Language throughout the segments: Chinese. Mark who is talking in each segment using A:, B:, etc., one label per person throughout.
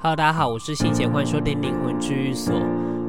A: Hello，大家好，我是新贤，欢迎收听灵魂治愈所。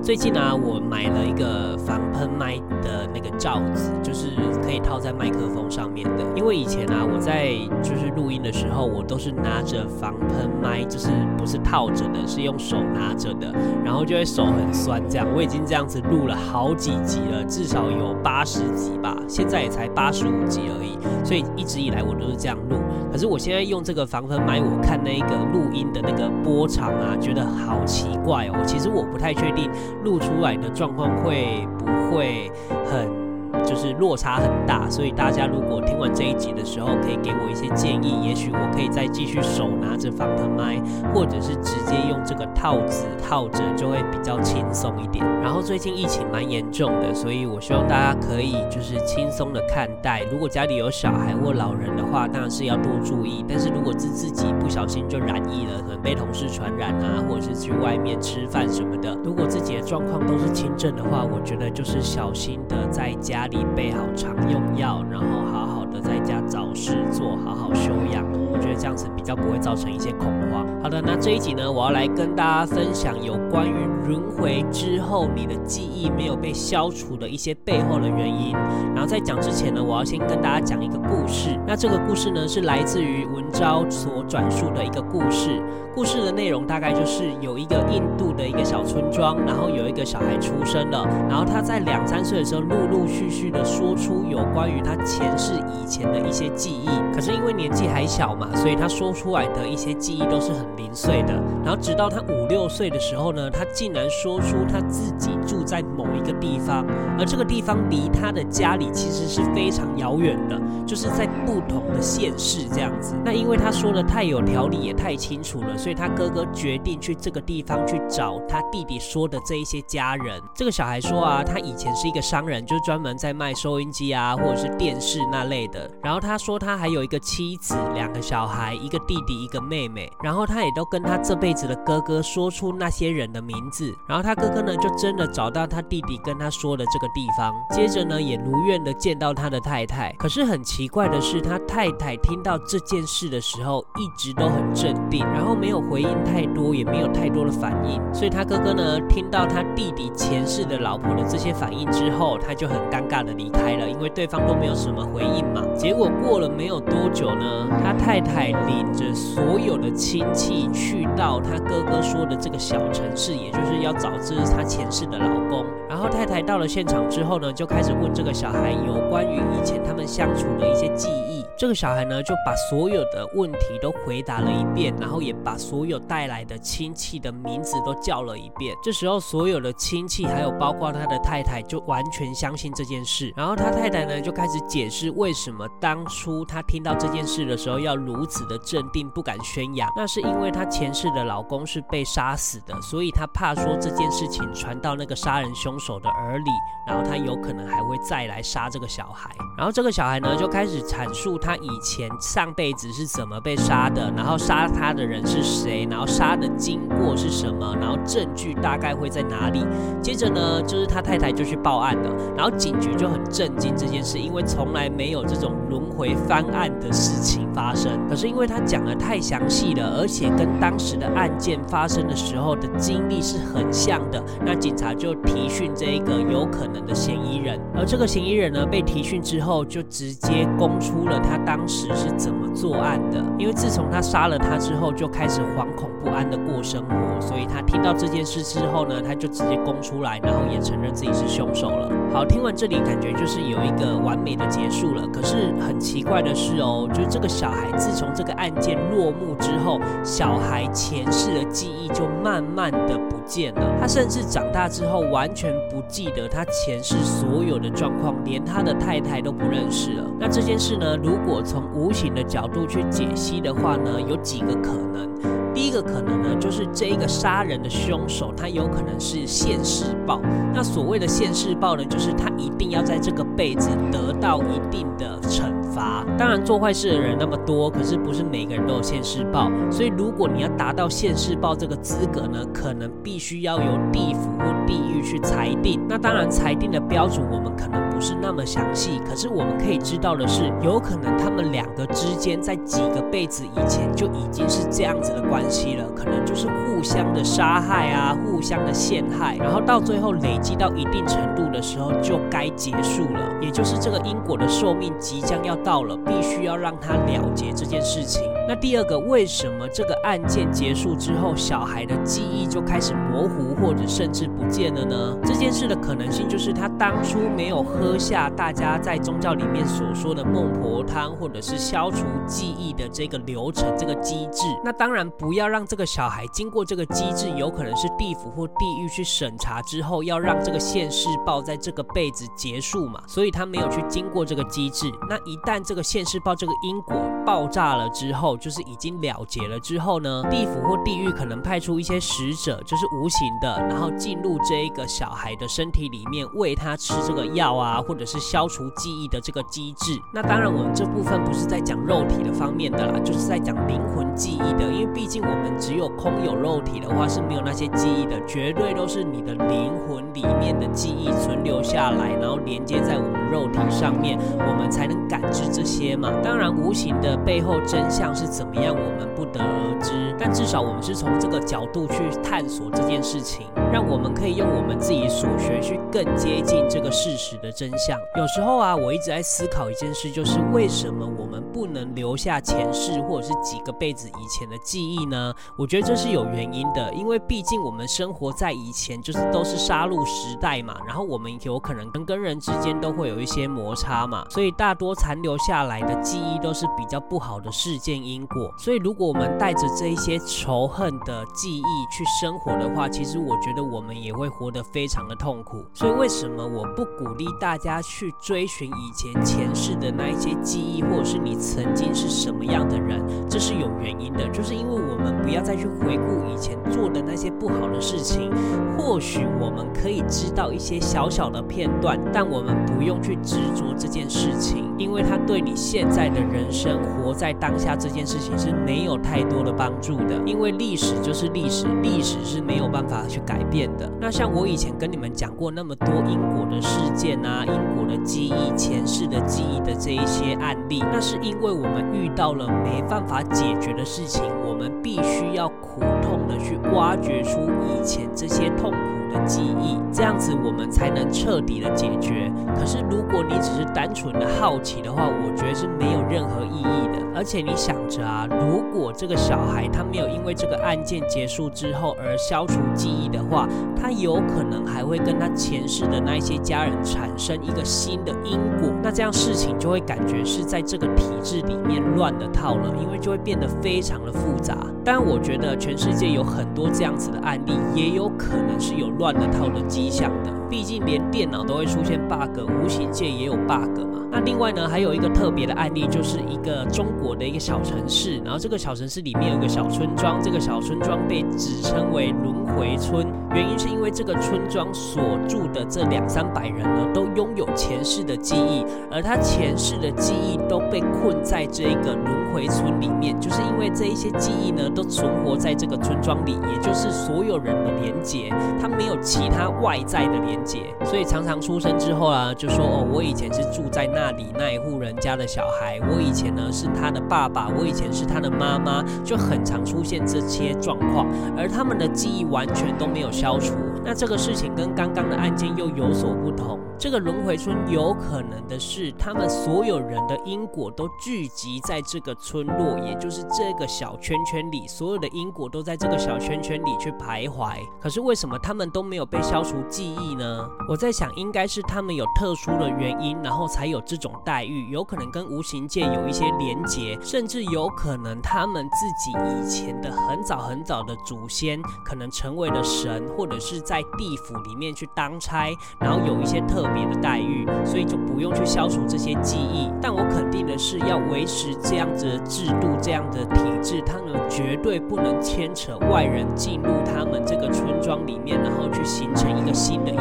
A: 最近呢、我买了一个防喷麦的那个罩子，就是可以套在麦克风上面的。因为以前、啊，我在就是录音的时候，我都是拿着防喷麦，就是不是套着的，是用手拿着的，然后就会手很酸。这样，我已经这样子录了好几集了，至少有八十集吧，现在也才八十五集而已，所以一直以来我都是这样录。可是我现在用这个防喷麦，我看那个录音的那个波长啊，觉得好奇怪哦。其实我不太确定。录出来的状况会不会很？就是落差很大，所以大家如果听完这一集的时候，可以给我一些建议，也许我可以再继续手拿着防喷麦，或者是直接用这个套子套着，就会比较轻松一点。然后最近疫情蛮严重的，所以我希望大家可以就是轻松的看待。如果家里有小孩或老人的话，当然是要多注意。但是如果是自己不小心就染疫了，可能被同事传染啊，或者是去外面吃饭什么的，如果自己的状况都是轻症的话，我觉得就是小心的在家里备好常用药，然后好好的在家找事做，好好休养。我觉得这样子比较不会造成一些恐慌。好的，那这一集呢，我要来跟大家分享有关于轮回之后你的记忆没有被消除的一些背后的原因。然后在讲之前呢，我要先跟大家讲一个故事。那这个故事呢，是来自于文昭所转述的一个故事。故事的内容大概就是有一个印度的一个小村庄，然后有一个小孩出生了，然后他在两三岁的时候，陆陆续续的说出有关于他前世以前的一些记忆。可是因为年纪还小嘛，所以他说出来的一些记忆都是很零碎的。然后直到他五六岁的时候呢，他竟然说出他自己住在某一个地方，而这个地方离他的家里其实是非常遥远的，就是在不同的县市这样子。那因为他说的太有条理，也太清楚了，所以他哥哥决定去这个地方去找他弟弟说的这一些家人。这个小孩说啊，他以前是一个商人，就是专门在卖收音机啊，或者是电视那类的。然后他说他还有一个妻子，两个小孩，一个弟弟，一个妹妹。然后他也都跟他这辈子的哥哥说出那些人的名字。然后他哥哥呢，就真的找到他弟弟跟他说的这个地方。接着呢，也如愿的见到他的太太。可是很奇怪的是，他太太听到这件事的时候，一直都很镇定，然后没有回应太多，也没有太多的反应。所以他哥哥呢，听到他弟弟前世的老婆的这些反应之后，他就很尴尬的离开了，因为对方都没有什么回应嘛。结果过了没有多久呢，他太太太领着所有的亲戚去到她哥哥说的这个小城市，也就是要找这是她前世的老公。然后太太到了现场之后呢，就开始问这个小孩有关于以前他们相处的一些记忆。这个小孩呢，就把所有的问题都回答了一遍，然后也把所有带来的亲戚的名字都叫了一遍。这时候，所有的亲戚还有包括他的太太，就完全相信这件事。然后他太太呢，就开始解释为什么当初他听到这件事的时候要如此的镇定，不敢宣扬。那是因为他前世的老公是被杀死的，所以他怕说这件事情传到那个杀人凶手手的耳里，然后他有可能还会再来杀这个小孩。然后这个小孩呢，就开始阐述他以前上辈子是怎么被杀的，然后杀他的人是谁，然后杀的经过是什么，然后证据大概会在哪里。接着呢，就是他太太就去报案了，然后警局就很震惊这件事，因为从来没有这种轮回翻案的事情发生。可是因为他讲得太详细了，而且跟当时的案件发生的时候的经历是很像的，那警察就提讯这一个有可能的嫌疑人。而这个嫌疑人呢，被提讯之后，就直接供出了他当时是怎么作案的。因为自从他杀了他之后，就开始惶恐不安的过生活，所以他听到这件事之后呢，他就直接供出来，然后也承认自己是凶手了。好，听完这里，感觉就是有一个完美的结束了。可是很奇怪的是哦，就是这个小孩自从这个案件落幕之后，小孩前世的记忆就慢慢的见了。他甚至长大之后完全不记得他前世所有的状况，连他的太太都不认识了。那这件事呢，如果从无形的角度去解析的话呢，有几个可能。第一个可能呢，就是这一个杀人的凶手，他有可能是现世报。那所谓的现世报呢，就是他一定要在这个辈子得到一定的成罚。当然，做坏事的人那么多，可是不是每个人都有现世报。所以，如果你要达到现世报这个资格呢，可能必须要由地府或地狱去裁定。那当然，裁定的标准我们可能不是那么详细，可是我们可以知道的是，有可能他们两个之间在几个辈子以前就已经是这样子的关系了，可能就是互相的杀害啊，互相的陷害，然后到最后累积到一定程度的时候就该结束了，也就是这个因果的寿命即将要到了，必须要让他了结这件事情。那第二个，为什么这个案件结束之后，小孩的记忆就开始模糊，或者甚至不见了呢？这件事的可能性就是他当初没有喝下大家在宗教里面所说的孟婆汤，或者是消除记忆的这个流程、这个机制。那当然不要让这个小孩经过这个机制，有可能是地府或地狱去审查之后，要让这个现世报在这个辈子结束嘛，所以他没有去经过这个机制。那一旦这个现世报这个因果爆炸了之后，就是已经了结了之后呢，地府或地狱可能派出一些使者，就是无形的，然后进入这一个小孩的身体里面，喂他吃这个药啊，或者是消除记忆的这个机制。那当然，我们这部分不是在讲肉体的方面的啦，就是在讲灵魂记忆的。因为毕竟我们只有空有肉体的话是没有那些记忆的，绝对都是你的灵魂里面的记忆存留下来，然后连接在我们肉体上面，我们才能感知这些嘛。当然，无形的背后真相是怎么样？我们不得而知，但至少我们是从这个角度去探索这件事情，让我们可以用我们自己所学去更接近这个事实的真相。有时候啊，我一直在思考一件事，就是为什么我们不能留下前世或者是几个辈子以前的记忆呢？我觉得这是有原因的，因为毕竟我们生活在以前，就是都是杀戮时代嘛，然后我们有可能人跟人之间都会有一些摩擦嘛，所以大多残留下来的记忆都是比较不好的事件因果。所以，如果我们带着这一些仇恨的记忆去生活的话，其实我觉得我们也会活得非常的痛苦。所以，为什么我不鼓励大家去追寻以前前世的那一些记忆，或者是你你曾经是什么样的人？这是有原因的，就是因为我们不要再去回顾以前做的那些不好的事情。或许我们可以知道一些小小的片段，但我们不用去执着这件事情，因为它对你现在的人生活在当下这件事情是。没有太多的帮助的，因为历史就是历史，历史是没有办法去改变的。那像我以前跟你们讲过那么多因果的事件啊，因果的记忆、前世的记忆的这一些案例，那是因为我们遇到了没办法解决的事情，我们必须要苦痛的去挖掘出以前这些痛苦。的记忆，这样子我们才能彻底的解决。可是如果你只是单纯的好奇的话，我觉得是没有任何意义的。而且你想着啊，如果这个小孩他没有因为这个案件结束之后而消除记忆的话，他有可能还会跟他前世的那一些家人产生一个新的因果。那这样事情就会感觉是在这个体制里面乱了套了，因为就会变得非常的复杂。但我觉得全世界有很多这样子的案例，也有可能是有。乱了套的迹象的，毕竟连电脑都会出现 bug，无形界也有 bug 嘛。那另外呢，还有一个特别的案例，就是一个中国的一个小城市，然后这个小城市里面有一个小村庄，这个小村庄被指称为轮回村，原因是因为这个村庄所住的这两三百人呢，都拥有前世的记忆，而他前世的记忆都被困在这个轮回村里面，就是因为这一些记忆呢，都存活在这个村庄里，也就是所有人的连结，他没有其他外在的连结，所以常常出生之后啊，就说哦，我以前是住在那里那一户人家的小孩，我以前呢是他的爸爸，我以前是他的妈妈，就很常出现这些状况，而他们的记忆完全都没有消除。那这个事情跟刚刚的案件又有所不同。这个轮回村有可能的是，他们所有人的因果都聚集在这个村落，也就是这个小圈圈里，所有的因果都在这个小圈圈里去徘徊。可是为什么他们都没有被消除记忆呢？我在想，应该是他们有特殊的原因，然后才有这种待遇。有可能跟无形界有一些连结，甚至有可能他们自己以前的很早很早的祖先，可能成为了神，或者是在地府里面去当差，然后有一些特。别的待遇，所以就不用去消除这些记忆。但我肯定的是，要维持这样子的制度、这样的体制，他们绝对不能牵扯外人进入他们这个村庄里面，然后去形成一个新的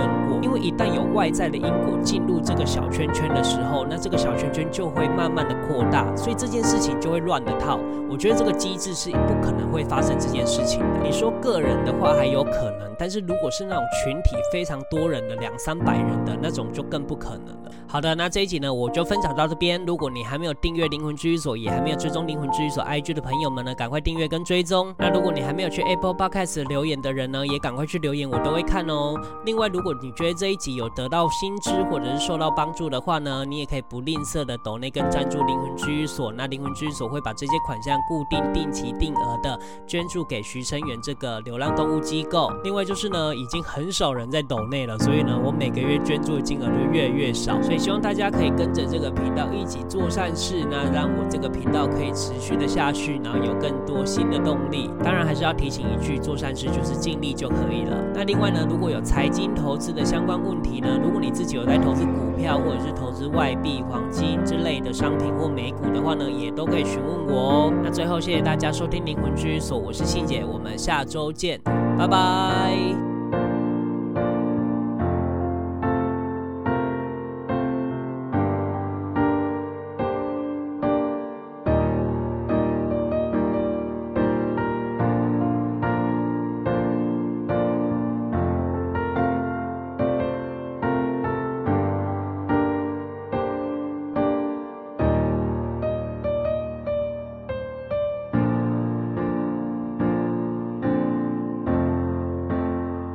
A: 因。为一旦有外在的因果进入这个小圈圈的时候，那这个小圈圈就会慢慢的扩大，所以这件事情就会乱的套。我觉得这个机制是不可能会发生这件事情的。你说个人的话还有可能，但是如果是那种群体非常多人的两三百人的那种，就更不可能了。好的，那这一集呢，我就分享到这边。如果你还没有订阅灵魂居所，也还没有追踪灵魂居所 IG 的朋友们呢，赶快订阅跟追踪。那如果你还没有去 Apple Podcast 留言的人呢，也赶快去留言，我都会看哦。另外，如果你你觉得这一集有得到新知或者是受到帮助的话呢，你也可以不吝啬的抖内跟赞助灵魂居所。那灵魂居所会把这些款项固定、定期、定额的捐助给徐生源这个流浪动物机构。另外就是呢，已经很少人在抖内了，所以呢，我每个月捐助的金额就越来越少。所以希望大家可以跟着这个频道一起做善事，那让我这个频道可以持续的下去，然后有更多新的动力。当然还是要提醒一句，做善事就是尽力就可以了。那另外呢，如果有财经投资的相关问题呢，如果你自己有在投资股票或者是投资外币、黄金之类的商品或美股的话呢，也都可以询问我哦。那最后谢谢大家收听灵魂居所，我是信姐，我们下周见，拜拜。